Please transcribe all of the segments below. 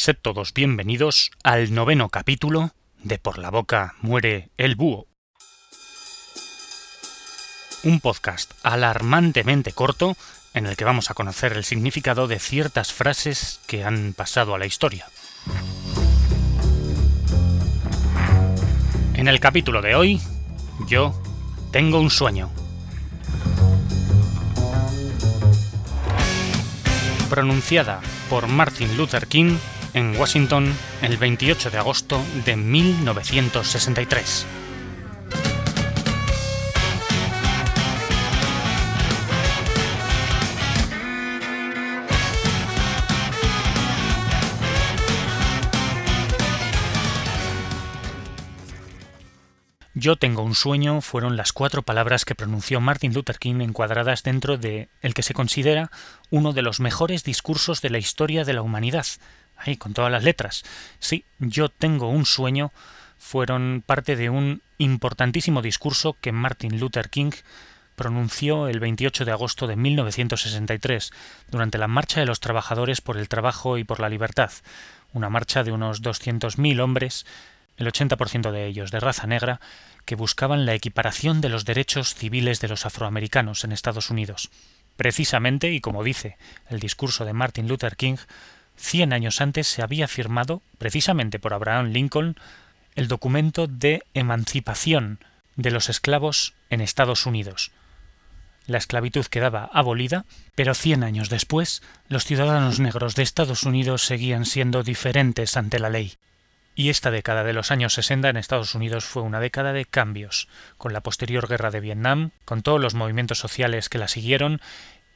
Sed todos bienvenidos al noveno capítulo de Por la boca muere el búho. Un podcast alarmantemente corto en el que vamos a conocer el significado de ciertas frases que han pasado a la historia. En el capítulo de hoy, yo tengo un sueño. Pronunciada por Martin Luther King en Washington el 28 de agosto de 1963. Yo tengo un sueño fueron las cuatro palabras que pronunció Martin Luther King encuadradas dentro de el que se considera uno de los mejores discursos de la historia de la humanidad. Ahí, con todas las letras. Sí, yo tengo un sueño fueron parte de un importantísimo discurso que Martin Luther King pronunció el 28 de agosto de 1963 durante la Marcha de los Trabajadores por el Trabajo y por la Libertad, una marcha de unos 200.000 hombres, el 80% de ellos de raza negra, que buscaban la equiparación de los derechos civiles de los afroamericanos en Estados Unidos. Precisamente, y como dice el discurso de Martin Luther King, cien años antes se había firmado, precisamente por Abraham Lincoln, el documento de emancipación de los esclavos en Estados Unidos. La esclavitud quedaba abolida, pero cien años después los ciudadanos negros de Estados Unidos seguían siendo diferentes ante la ley. Y esta década de los años 60 en Estados Unidos fue una década de cambios, con la posterior guerra de Vietnam, con todos los movimientos sociales que la siguieron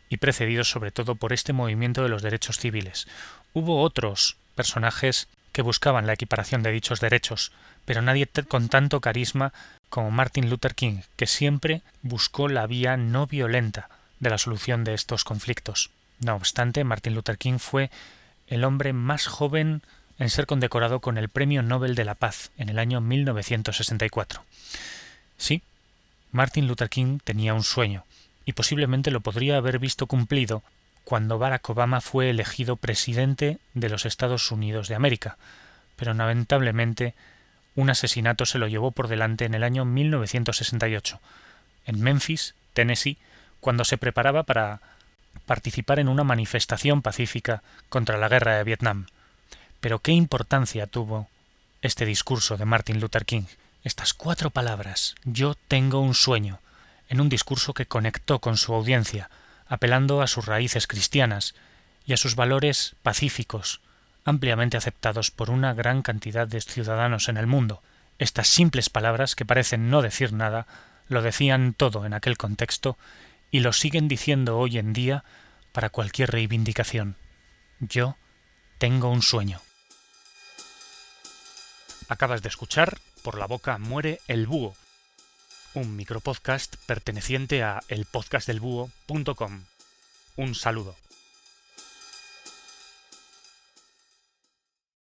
y precedidos sobre todo por este movimiento de los derechos civiles. Hubo otros personajes que buscaban la equiparación de dichos derechos, pero nadie con tanto carisma como Martin Luther King, que siempre buscó la vía no violenta de la solución de estos conflictos. No obstante, Martin Luther King fue el hombre más joven en ser condecorado con el Premio Nobel de la Paz en el año 1964. Sí, Martin Luther King tenía un sueño, y posiblemente lo podría haber visto cumplido cuando Barack Obama fue elegido presidente de los Estados Unidos de América, pero lamentablemente un asesinato se lo llevó por delante en el año 1968, en Memphis, Tennessee, cuando se preparaba para participar en una manifestación pacífica contra la guerra de Vietnam. Pero qué importancia tuvo este discurso de Martin Luther King, estas cuatro palabras, yo tengo un sueño, en un discurso que conectó con su audiencia, apelando a sus raíces cristianas y a sus valores pacíficos, ampliamente aceptados por una gran cantidad de ciudadanos en el mundo. Estas simples palabras, que parecen no decir nada, lo decían todo en aquel contexto y lo siguen diciendo hoy en día para cualquier reivindicación. Yo tengo un sueño. Acabas de escuchar Por la boca muere el búho, un micropodcast perteneciente a elpodcastdelbúho.com. Un saludo.